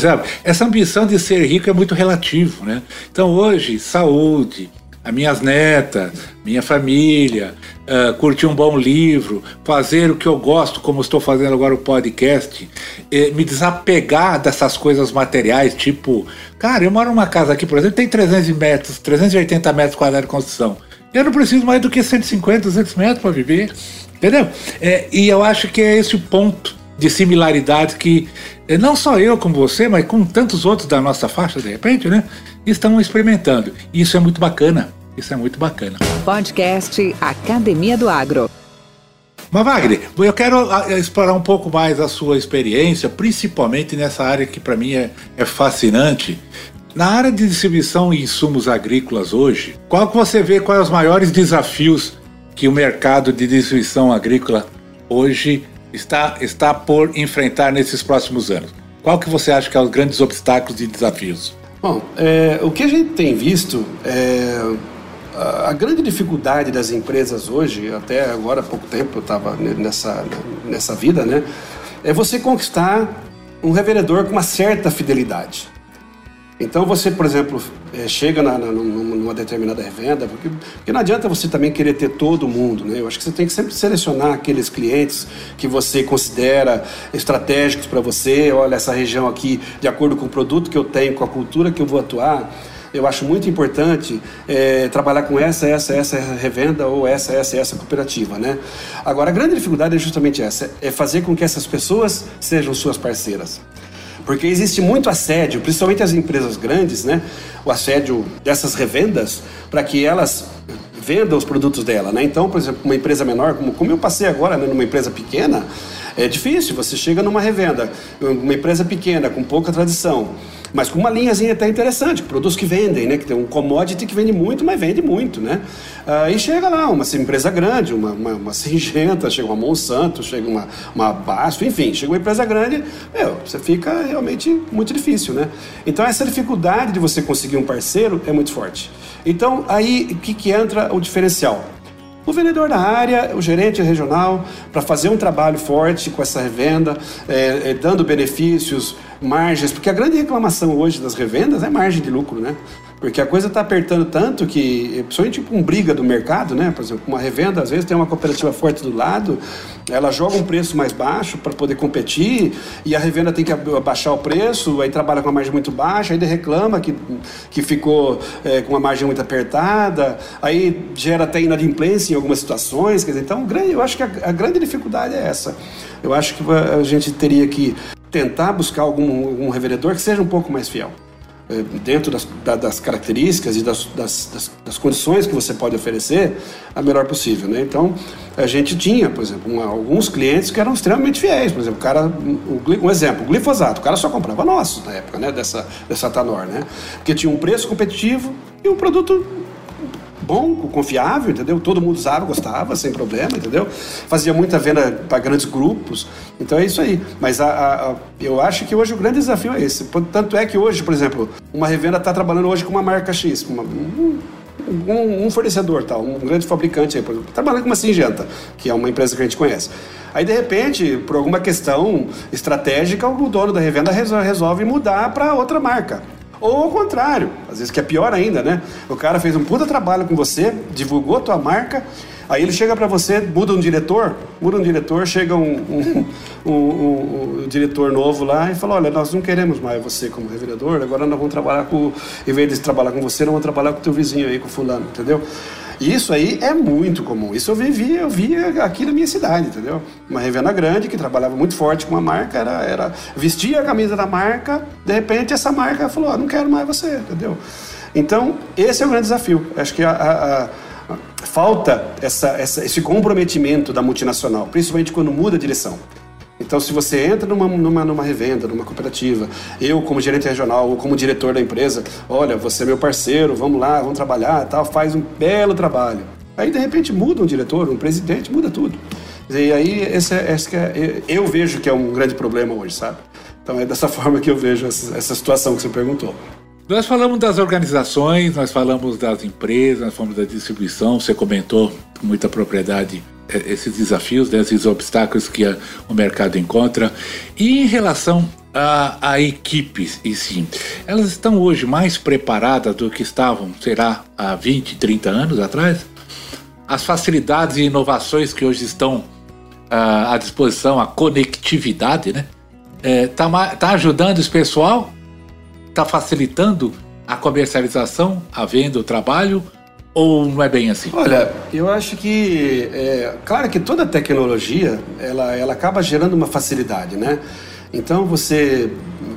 Sabe? Essa ambição de ser rico é muito relativo. Né? Então hoje, saúde, as minhas netas, minha família, uh, curtir um bom livro, fazer o que eu gosto, como estou fazendo agora o podcast, eh, me desapegar dessas coisas materiais, tipo, cara, eu moro numa casa aqui, por exemplo, tem 300 metros, 380 metros quadrados de construção. Eu não preciso mais do que 150, 200 metros para viver. Entendeu? É, e eu acho que é esse o ponto de similaridade que é, não só eu como você, mas com tantos outros da nossa faixa, de repente, né? Estão experimentando. Isso é muito bacana. Isso é muito bacana.
Podcast Academia do Agro.
Mas Wagner, eu quero ah, explorar um pouco mais a sua experiência, principalmente nessa área que para mim é, é fascinante, na área de distribuição e insumos agrícolas hoje, qual que você vê quais os maiores desafios que o mercado de distribuição agrícola hoje está, está por enfrentar nesses próximos anos? Qual que você acha que são é os grandes obstáculos e desafios?
Bom, é, o que a gente tem visto é a grande dificuldade das empresas hoje, até agora há pouco tempo eu estava nessa, nessa vida, né, é você conquistar um revendedor com uma certa fidelidade. Então você, por exemplo, é, chega na, na, numa determinada revenda, porque, porque, não adianta você também querer ter todo mundo, né? Eu acho que você tem que sempre selecionar aqueles clientes que você considera estratégicos para você. Olha, essa região aqui, de acordo com o produto que eu tenho, com a cultura que eu vou atuar, eu acho muito importante é, trabalhar com essa, essa, essa revenda ou essa, essa, essa cooperativa, né? Agora, a grande dificuldade é justamente essa, é fazer com que essas pessoas sejam suas parceiras. Porque existe muito assédio, principalmente as empresas grandes, né? O assédio dessas revendas, para que elas vendam os produtos dela, né? Então, por exemplo, uma empresa menor, como, como eu passei agora né, numa empresa pequena, é difícil. Você chega numa revenda, uma empresa pequena, com pouca tradição, mas com uma linhazinha até interessante, produtos que vendem, né? Que tem um commodity que vende muito, mas vende muito, né? Ah, chega lá uma empresa grande, uma, uma, uma Singenta, chega uma Monsanto, chega uma, uma Basto, enfim, chega uma empresa grande, meu, você fica realmente muito difícil, né? Então essa dificuldade de você conseguir um parceiro é muito forte. Então aí o que, que entra o diferencial? o vendedor da área, o gerente regional, para fazer um trabalho forte com essa revenda, é, é, dando benefícios, margens, porque a grande reclamação hoje das revendas é margem de lucro, né? Porque a coisa está apertando tanto que, principalmente com briga do mercado, né? Por exemplo, uma revenda, às vezes tem uma cooperativa forte do lado, ela joga um preço mais baixo para poder competir e a revenda tem que abaixar o preço, aí trabalha com uma margem muito baixa, aí reclama que, que ficou é, com uma margem muito apertada, aí gera até inadimplência em algumas situações. Quer dizer, então, eu acho que a, a grande dificuldade é essa. Eu acho que a gente teria que tentar buscar algum, algum revendedor que seja um pouco mais fiel. Eh, dentro das, das características e das, das, das, condições que você pode oferecer, a melhor possível. Né? Então, a gente tinha, por exemplo, alguns clientes que eram extremamente fiéis. Por exemplo, o cara, um, um exemplo, o glifosato, o cara só comprava nosso na época né, dessa, dessa Tanor, né? porque tinha um preço competitivo e um produto bom, confiável, entendeu? Todo mundo usava, gostava, sem problema, entendeu? Fazia muita venda para grandes grupos. Então é isso aí. Mas a, a, a, eu acho que hoje o grande desafio é esse. Tanto é que hoje, por exemplo, uma revenda está trabalhando hoje com uma marca X, uma, um, um, fornecedor, tal, um grande fabricante aí, por exemplo, trabalhando com uma Singenta, que é uma empresa que a gente conhece. Aí, de repente, por alguma questão estratégica, o dono da revenda resolve mudar para outra marca. Ou ao contrário, às vezes que é pior ainda, né? O cara fez um puta trabalho com você, divulgou tua marca, aí ele chega para você, muda um diretor, muda um diretor, chega um, um, um, um, diretor novo lá e fala, olha, nós não queremos mais você como revereador, agora nós vamos trabalhar com, em vez de trabalhar com você, nós vamos trabalhar com o teu vizinho aí, com o fulano, entendeu? Isso aí é muito comum. Isso eu vivi, eu via aqui na minha cidade, entendeu? Uma revenda grande que trabalhava muito forte com uma marca, era, era vestia a camisa da marca, de repente essa marca falou: ah, não quero mais você, entendeu? Então, esse é o grande desafio. Acho que a, a, a falta essa, essa, esse comprometimento da multinacional, principalmente quando muda a direção. Então, se você entra numa, numa, numa revenda, numa cooperativa, eu como gerente regional ou como diretor da empresa, olha, você é meu parceiro, vamos lá, vamos trabalhar, tal, faz um belo trabalho. Aí, de repente, muda um diretor, um presidente, muda tudo. E aí, esse, é, esse é, eu vejo que é um grande problema hoje, sabe? Então, é dessa forma que eu vejo essa, essa situação que você perguntou.
Nós falamos das organizações, nós falamos das empresas, nós falamos da distribuição, você comentou com muita propriedade esses desafios, né, esses obstáculos que a, o mercado encontra. E em relação a, a equipes, e sim, elas estão hoje mais preparadas do que estavam, será, há 20, 30 anos atrás? As facilidades e inovações que hoje estão uh, à disposição, a conectividade, né? É, tá ajudando esse pessoal? Está facilitando a comercialização, a venda, o trabalho? Ou não é bem assim?
Olha, eu acho que, é, claro que toda tecnologia, ela, ela acaba gerando uma facilidade, né? Então você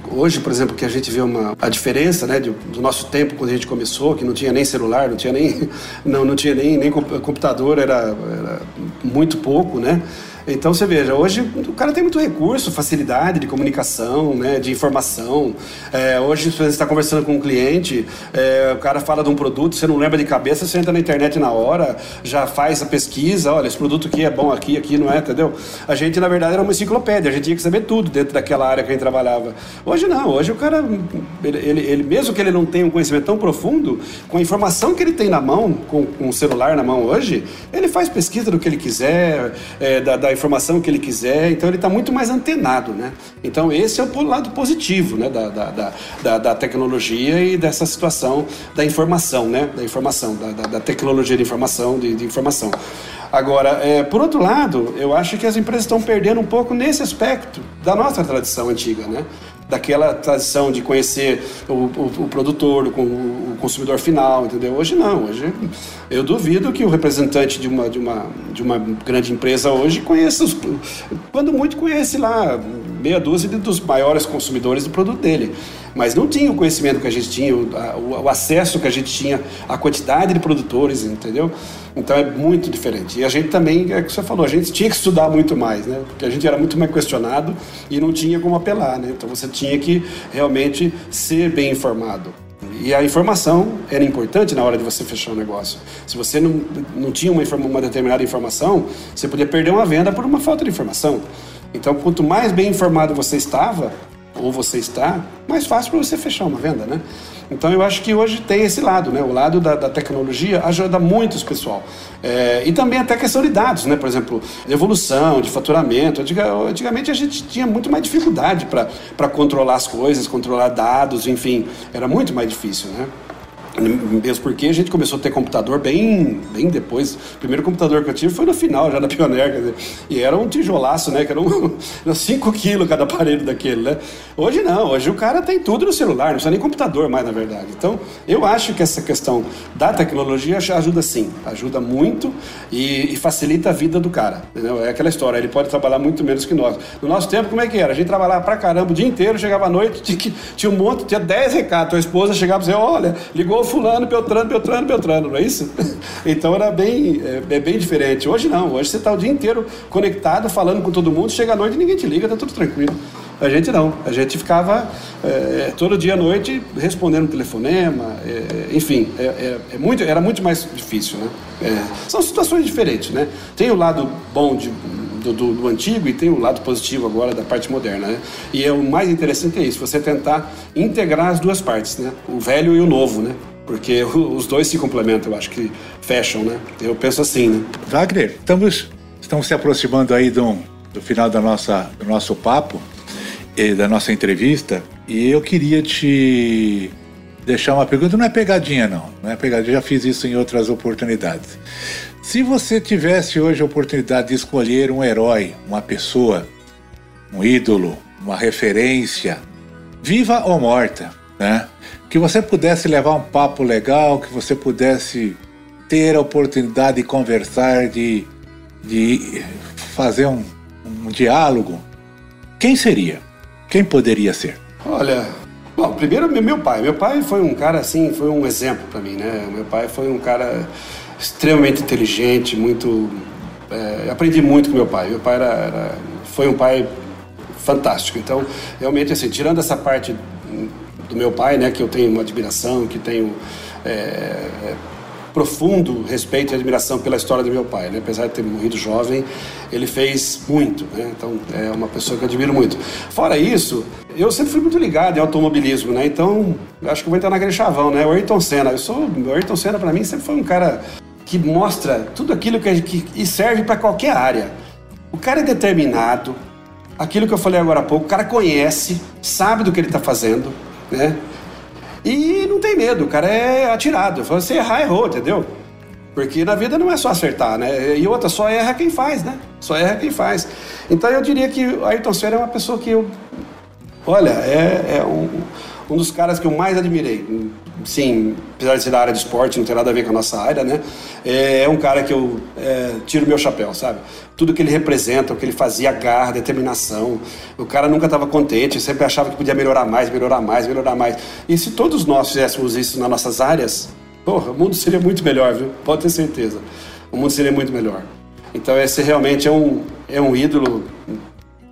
hoje, por exemplo, que a gente vê uma a diferença, né, do, do, nosso tempo quando a gente começou, que não tinha nem celular, não tinha nem não, não tinha nem, nem computador, era, era muito pouco, né? Então você veja, hoje o cara tem muito recurso, facilidade de comunicação, né, de informação. É, hoje você está conversando com um cliente, é, o cara fala de um produto, você não lembra de cabeça, você entra na internet na hora, já faz a pesquisa, olha, esse produto aqui é bom aqui, aqui não é, entendeu? A gente, na verdade, era uma enciclopédia, a gente tinha que saber tudo dentro daquela área que a gente trabalhava. Hoje não, hoje o cara, ele, ele, ele mesmo que ele não tenha um conhecimento tão profundo, com a informação que ele tem na mão, com, com o celular na mão hoje, ele faz pesquisa do que ele quiser, é, da, da informação que ele quiser, então ele está muito mais antenado, né? Então esse é o lado positivo, né, da, da, da, da tecnologia e dessa situação da informação, né, da informação, da, da tecnologia de informação, de, de informação. Agora, é, por outro lado, eu acho que as empresas estão perdendo um pouco nesse aspecto da nossa tradição antiga, né? Daquela tradição de conhecer o, o, o produtor, o, o, consumidor final, entendeu? Hoje não, hoje eu duvido que o representante de uma, de uma, de uma grande empresa hoje conheça, os, quando muito conhece lá meia dúzia dos maiores consumidores do produto dele mas não tinha o conhecimento que a gente tinha, o, o, acesso que a gente tinha à quantidade de produtores, entendeu? Então é muito diferente. E a gente também, é o que você falou, a gente tinha que estudar muito mais, né? Porque a gente era muito mais questionado e não tinha como apelar, né? Então você tinha que realmente ser bem informado. E a informação era importante na hora de você fechar o negócio. Se você não, não tinha uma, uma determinada informação, você podia perder uma venda por uma falta de informação. Então, quanto mais bem informado você estava, ou você está, mais fácil para você fechar uma venda, né? Então eu acho que hoje tem esse lado, né? O lado da, da tecnologia ajuda muito os pessoal. É, e também até questão de dados, né? Por exemplo, evolução, de faturamento. Antigamente a gente tinha muito mais dificuldade para controlar as coisas, controlar dados, enfim, era muito mais difícil, né? Mesmo porque a gente começou a ter computador bem, bem depois. O primeiro computador que eu tive foi no final, já da Pioneer. Dizer, e era um tijolaço, né? Que era 5 um, quilos cada aparelho daquele, né? Hoje não, hoje o cara tem tudo no celular, não precisa nem computador mais, na verdade. Então, eu acho que essa questão da tecnologia ajuda sim, ajuda muito e, e facilita a vida do cara. Entendeu? É aquela história, ele pode trabalhar muito menos que nós. No nosso tempo, como é que era? A gente trabalhava pra caramba o dia inteiro, chegava à noite, tinha, tinha um monte, tinha 10 recados. Tua esposa chegava e dizia: Olha, ligou fulano, Beltrano, Beltrano, Beltrano, não é isso? Então era bem, é, é bem diferente. Hoje não, hoje você está o dia inteiro conectado, falando com todo mundo, chega à noite ninguém te liga, tá tudo tranquilo. A gente não, a gente ficava é, todo dia à noite respondendo telefonema, é, enfim, é, é, é, muito, era muito mais difícil, né? É, são situações diferentes, né? Tem o lado bom de, do, do, do, antigo e tem o lado positivo agora da parte moderna, né? E é, o mais interessante é isso, você tentar integrar as duas partes, né? O velho e o novo, né? Porque os dois se complementam, eu acho que fecham, né? Eu penso assim, né?
Wagner, estamos, estamos se aproximando aí do, do final da nossa, do nosso papo, e da nossa entrevista, e eu queria te deixar uma pergunta, não é pegadinha não, não é pegadinha, já fiz isso em outras oportunidades. Se você tivesse hoje a oportunidade de escolher um herói, uma pessoa, um ídolo, uma referência, viva ou morta, né? Que você pudesse levar um papo legal, que você pudesse ter a oportunidade de conversar, de, de fazer um, um diálogo, quem seria? Quem poderia ser?
Olha, bom, primeiro meu pai. Meu pai foi um cara assim, foi um exemplo para mim, né? Meu pai foi um cara extremamente inteligente, muito. É, aprendi muito com meu pai. Meu pai era, era, foi um pai fantástico. Então, realmente, assim, tirando essa parte do meu pai, né, que eu tenho uma admiração, que tenho é, é, profundo respeito e admiração pela história do meu pai, né? apesar de ter morrido jovem, ele fez muito, né? então é uma pessoa que eu admiro muito. Fora isso, eu sempre fui muito ligado em automobilismo, né? então acho que vou entrar naquele chavão, né? o Ayrton Senna, eu sou, o Ayrton Senna para mim sempre foi um cara que mostra tudo aquilo que, que e serve para qualquer área. O cara é determinado, aquilo que eu falei agora há pouco, o cara conhece, sabe do que ele está fazendo, né? E não tem medo, o cara é atirado. Se errar, errou, entendeu? Porque na vida não é só acertar, né? E outra, só erra quem faz, né? Só erra quem faz. Então eu diria que o Ayrton Senna é uma pessoa que eu. Olha, é, é um, um dos caras que eu mais admirei sim, apesar de ser da área de esporte, não tem nada a ver com a nossa área, né? É, é um cara que eu é, tiro meu chapéu, sabe? Tudo que ele representa, o que ele fazia, garra, determinação. O cara nunca estava contente, sempre achava que podia melhorar mais, melhorar mais, melhorar mais. E se todos nós fizéssemos isso nas nossas áreas, porra, o mundo seria muito melhor, viu? Pode ter certeza. O mundo seria muito melhor. Então esse realmente é um, é um ídolo,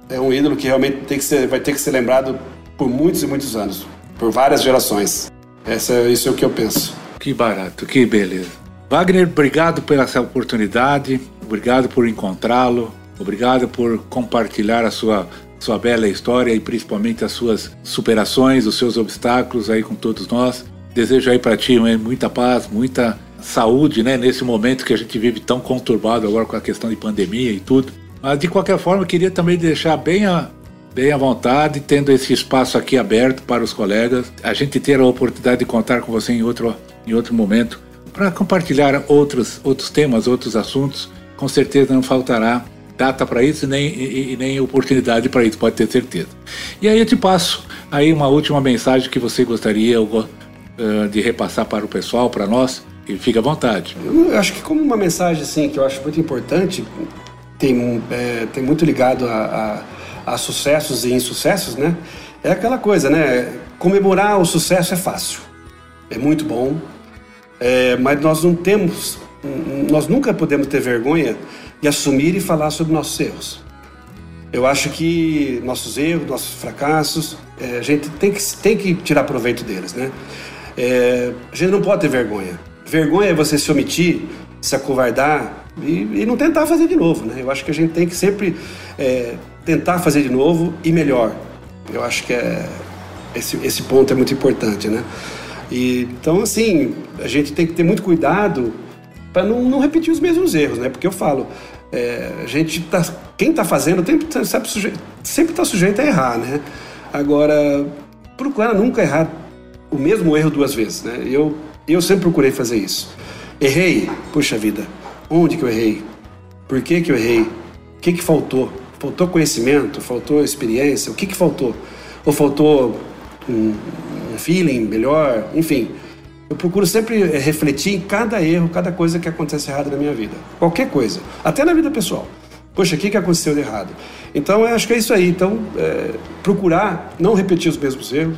é um ídolo que realmente tem que ser, vai ter que ser lembrado por muitos e muitos anos, por várias gerações. Essa, isso é o que eu penso.
Que barato, que beleza. Wagner, obrigado pela essa oportunidade, obrigado por encontrá-lo, obrigado por compartilhar a sua, sua bela história e principalmente as suas superações, os seus obstáculos aí com todos nós. Desejo aí para ti muita paz, muita saúde, né, nesse momento que a gente vive tão conturbado agora com a questão de pandemia e tudo. Mas de qualquer forma, eu queria também deixar bem a, bem à vontade, tendo esse espaço aqui aberto para os colegas, a gente ter a oportunidade de contar com você em outro, em outro momento, para compartilhar outros, outros temas, outros assuntos. Com certeza não faltará data para isso nem, e, e nem oportunidade para isso, pode ter certeza. E aí eu te passo aí uma última mensagem que você gostaria uh, de repassar para o pessoal, para nós, e fique à vontade.
Eu acho que como uma mensagem assim que eu acho muito importante, tem, é, tem muito ligado a a sucessos e insucessos, né? É aquela coisa, né? Comemorar o sucesso é fácil, é muito bom, é, mas nós não temos, nós nunca podemos ter vergonha de assumir e falar sobre nossos erros. Eu acho que nossos erros, nossos fracassos, é, a gente tem que, tem que tirar proveito deles, né? É, a gente não pode ter vergonha. Vergonha é você se omitir, se acovardar e, e não tentar fazer de novo, né? Eu acho que a gente tem que sempre é, tentar fazer de novo e melhor. Eu acho que é, esse, esse ponto é muito importante, né? E, então, assim, a gente tem que ter muito cuidado para não, não, repetir os mesmos erros, né? Porque eu falo, é, a gente tá, quem está fazendo sempre está sujeito a errar, né? Agora, procura nunca errar o mesmo erro duas vezes, né? Eu, eu sempre procurei fazer isso. Errei, puxa vida, onde que eu errei? Por que que eu errei? O que que faltou? Faltou conhecimento? Faltou experiência? O que, que faltou? Ou faltou um, um feeling melhor? Enfim, eu procuro sempre eh, refletir em cada erro, cada coisa que acontece errado na minha vida. Qualquer coisa, até na vida pessoal. Poxa, o que, que aconteceu de errado? Então, eu acho que é isso aí. Então, é, procurar não repetir os mesmos erros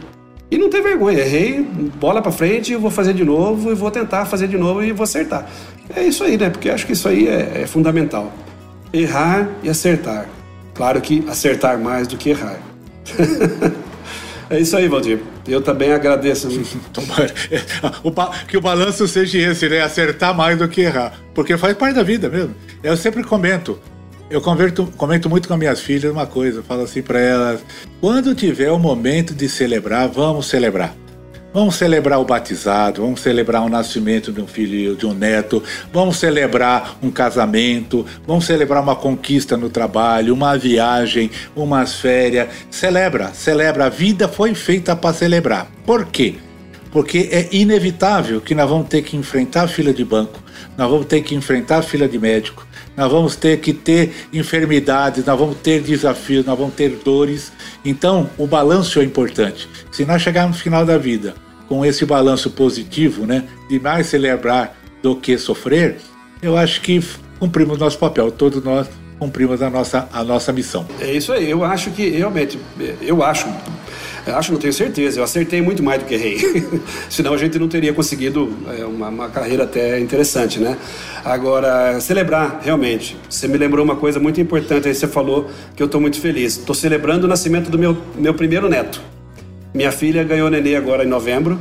e não ter vergonha. Errei, bola para frente, eu vou fazer de novo e vou tentar fazer de novo e vou acertar. É isso aí, né? Porque acho que isso aí é, é fundamental. Errar e acertar. Claro que acertar mais do que errar. é isso aí, Valdir. Eu também agradeço.
Tomara. que o balanço seja esse, né? Acertar mais do que errar. Porque faz parte da vida mesmo. Eu sempre comento. Eu converto, comento muito com minhas filhas uma coisa. falo assim para elas: quando tiver o momento de celebrar, vamos celebrar. Vamos celebrar o batizado, vamos celebrar o nascimento de um filho, de um neto, vamos celebrar um casamento, vamos celebrar uma conquista no trabalho, uma viagem, umas férias. Celebra, celebra. A vida foi feita para celebrar. Por quê? Porque é inevitável que nós vamos ter que enfrentar a fila de banco, nós vamos ter que enfrentar a fila de médico, nós vamos ter que ter enfermidades, nós vamos ter desafios, nós vamos ter dores. Então, o balanço é importante. Se nós chegarmos no final da vida com esse balanço positivo, né, de mais celebrar do que sofrer, eu acho que cumprimos nosso papel. Todos nós cumprimos a nossa, a nossa missão.
É isso aí. Eu acho que realmente, eu acho acho, não tenho certeza. Eu acertei muito mais do que errei. Senão a gente não teria conseguido é, uma, uma, carreira até interessante, né? Agora, celebrar, realmente. Você me lembrou uma coisa muito importante aí, você falou que eu estou muito feliz. Estou celebrando o nascimento do meu, meu primeiro neto. Minha filha ganhou nenê agora em novembro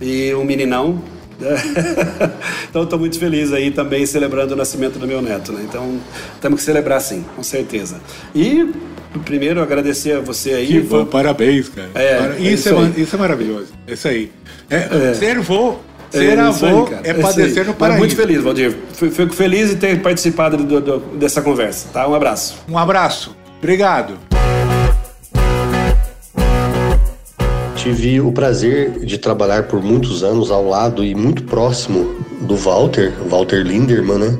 e um meninão. então estou muito feliz aí também celebrando o nascimento do meu neto, né? Então temos que celebrar sim, com certeza. E primeiro agradecer a você aí.
Que bom, parabéns, cara. É, isso, é, é isso é maravilhoso. Isso aí. É, é. Ser vô, é ser avô aí, é padecer no paraíso.
Muito feliz, Valdir. Fico feliz de ter participado do, do, dessa conversa. Tá? Um abraço.
Um abraço. Obrigado.
Tive o prazer de trabalhar por muitos anos ao lado e muito próximo do Walter, Walter Linderman, né?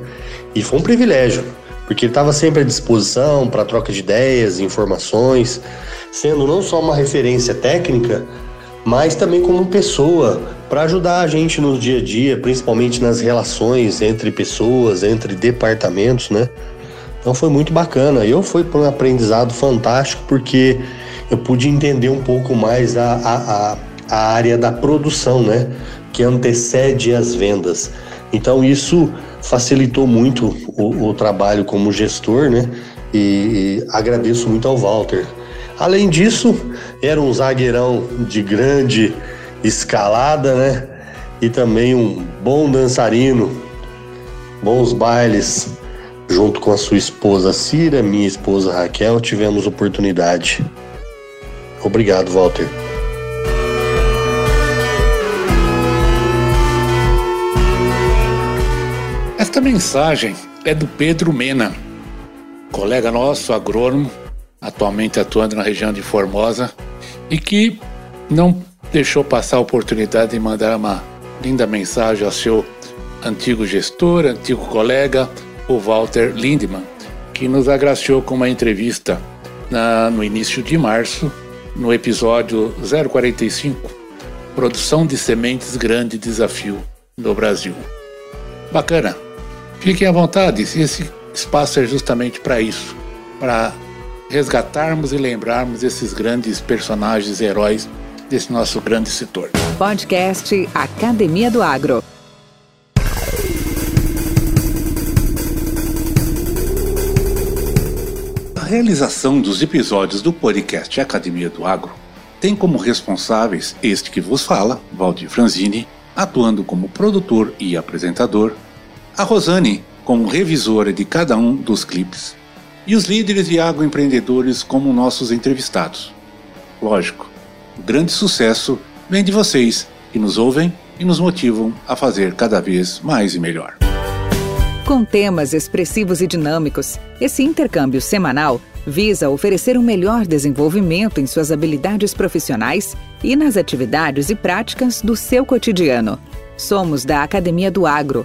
E foi um privilégio porque ele estava sempre à disposição para troca de ideias, informações, sendo não só uma referência técnica, mas também como pessoa para ajudar a gente no dia a dia, principalmente nas relações entre pessoas, entre departamentos, né? Então foi muito bacana. Eu fui para um aprendizado fantástico porque eu pude entender um pouco mais a, a, a, área da produção, né? Que antecede as vendas. Então isso facilitou muito o, o trabalho como gestor, né? E, e agradeço muito ao Walter. Além disso, era um zagueirão de grande escalada, né? E também um bom dançarino, bons bailes. Junto com a sua esposa Cira, minha esposa Raquel, tivemos oportunidade. Obrigado, Walter.
Esta mensagem é do Pedro Mena, colega nosso, agrônomo, atualmente atuando na região de Formosa, e que não deixou passar a oportunidade de mandar uma linda mensagem ao seu antigo gestor, antigo colega, o Walter Lindemann, que nos agraciou com uma entrevista na, no início de março, no episódio 045, Produção de Sementes Grande Desafio no Brasil. Bacana. Fiquem à vontade, esse espaço é justamente para isso, para resgatarmos e lembrarmos esses grandes personagens heróis desse nosso grande setor.
Podcast Academia do Agro.
A realização dos episódios do podcast Academia do Agro tem como responsáveis este que vos fala, Valdir Franzini, atuando como produtor e apresentador, a Rosane como revisora de cada um dos clipes e os líderes e agroempreendedores como nossos entrevistados. Lógico, o grande sucesso vem de vocês que nos ouvem e nos motivam a fazer cada vez mais e melhor.
Com temas expressivos e dinâmicos, esse intercâmbio semanal visa oferecer um melhor desenvolvimento em suas habilidades profissionais e nas atividades e práticas do seu cotidiano. Somos da Academia do Agro,